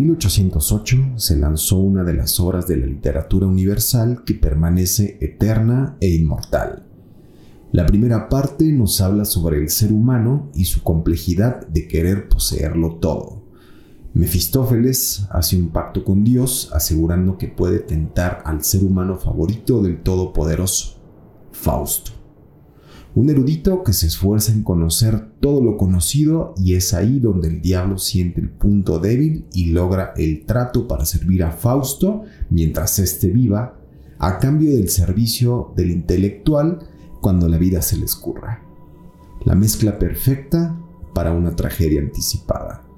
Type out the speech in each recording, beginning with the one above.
1808 se lanzó una de las obras de la literatura universal que permanece eterna e inmortal. La primera parte nos habla sobre el ser humano y su complejidad de querer poseerlo todo. Mefistófeles hace un pacto con Dios asegurando que puede tentar al ser humano favorito del Todopoderoso, Fausto un erudito que se esfuerza en conocer todo lo conocido y es ahí donde el diablo siente el punto débil y logra el trato para servir a Fausto mientras éste viva, a cambio del servicio del intelectual cuando la vida se le escurra. La mezcla perfecta para una tragedia anticipada.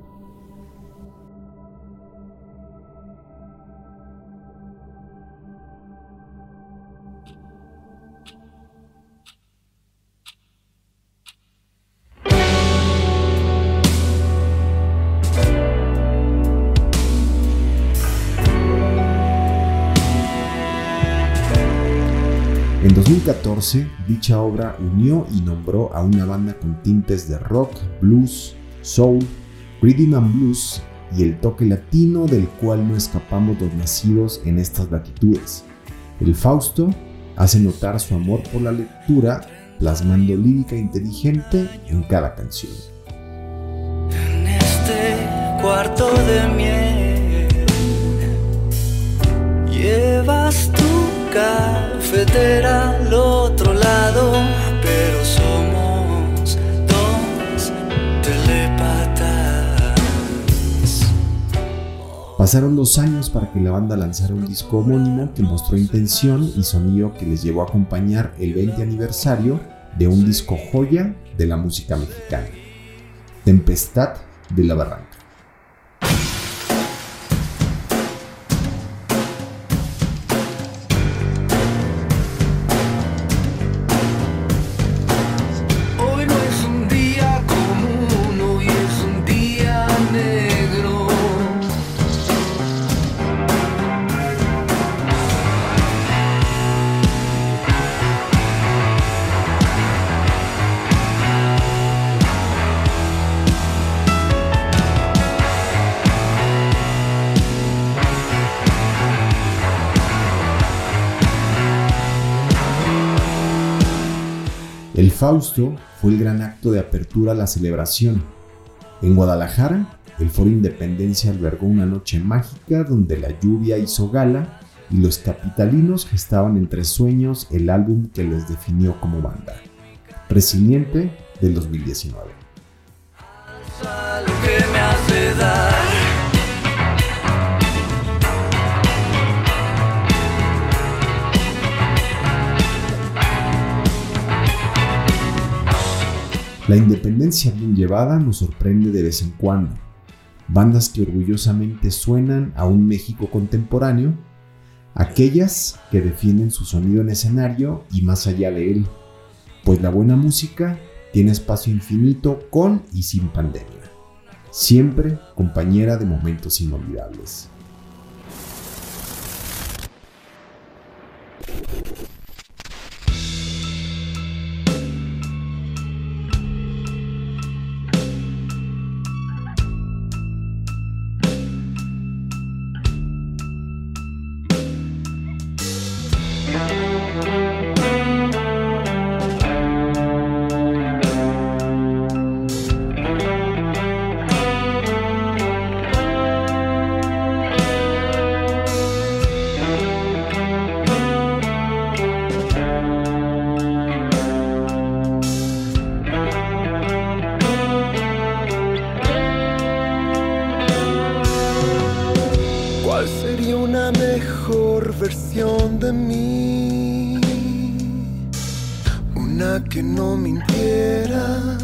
En 2014, dicha obra unió y nombró a una banda con tintes de rock, blues, soul, rhythm and blues y el toque latino del cual no escapamos los nacidos en estas latitudes. El Fausto hace notar su amor por la lectura, plasmando lírica inteligente en cada canción. En este cuarto de miel al otro lado, pero somos dos telepatas. Pasaron dos años para que la banda lanzara un disco homónimo que mostró intención y sonido que les llevó a acompañar el 20 aniversario de un disco joya de la música mexicana, Tempestad de la Barranca. El Fausto fue el gran acto de apertura a la celebración. En Guadalajara, el Foro Independencia albergó una noche mágica donde la lluvia hizo gala y los capitalinos gestaban entre sueños el álbum que les definió como banda, Resiliente del 2019. La independencia bien llevada nos sorprende de vez en cuando. Bandas que orgullosamente suenan a un México contemporáneo, aquellas que defienden su sonido en escenario y más allá de él, pues la buena música tiene espacio infinito con y sin pandemia, siempre compañera de momentos inolvidables. Versión de mí, una que no mintiera,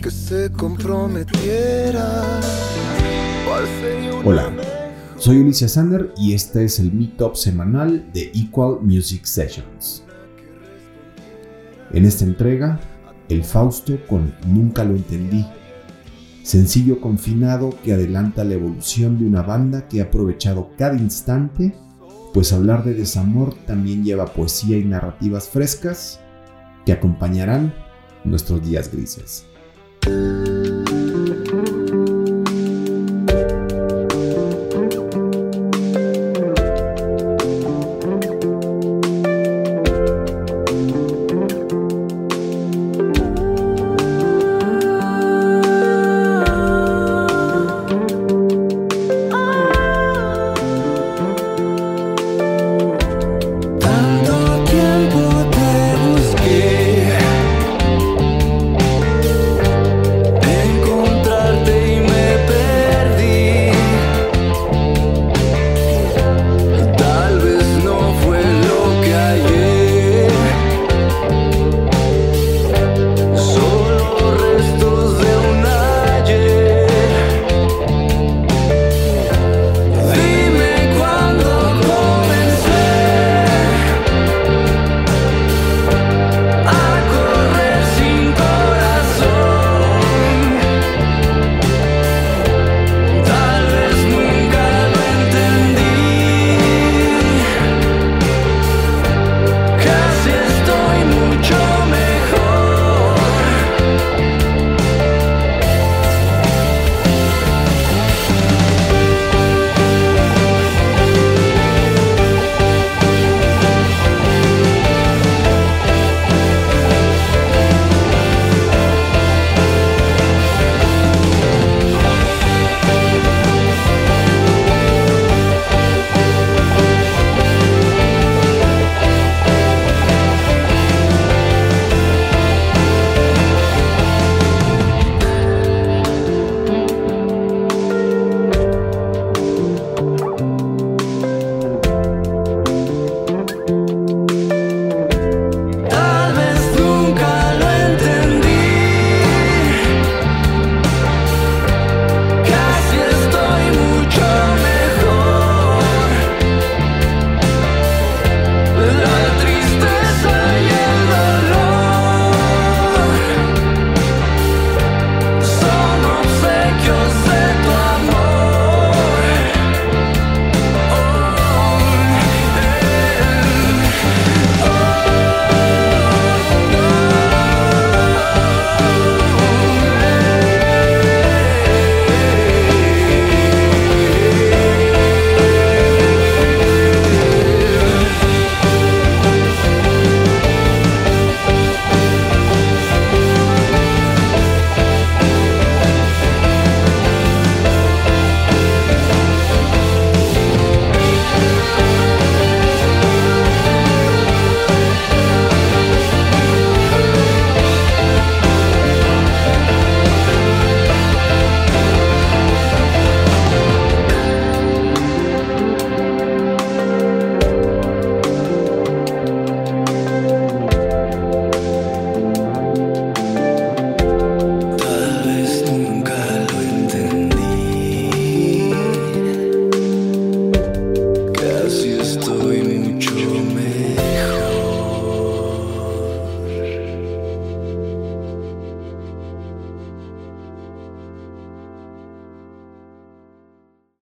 que se comprometiera. Hola, soy Ulises Sander y este es el Meetup semanal de Equal Music Sessions. En esta entrega, el Fausto con Nunca lo entendí sencillo confinado que adelanta la evolución de una banda que ha aprovechado cada instante pues hablar de desamor también lleva poesía y narrativas frescas que acompañarán nuestros días grises.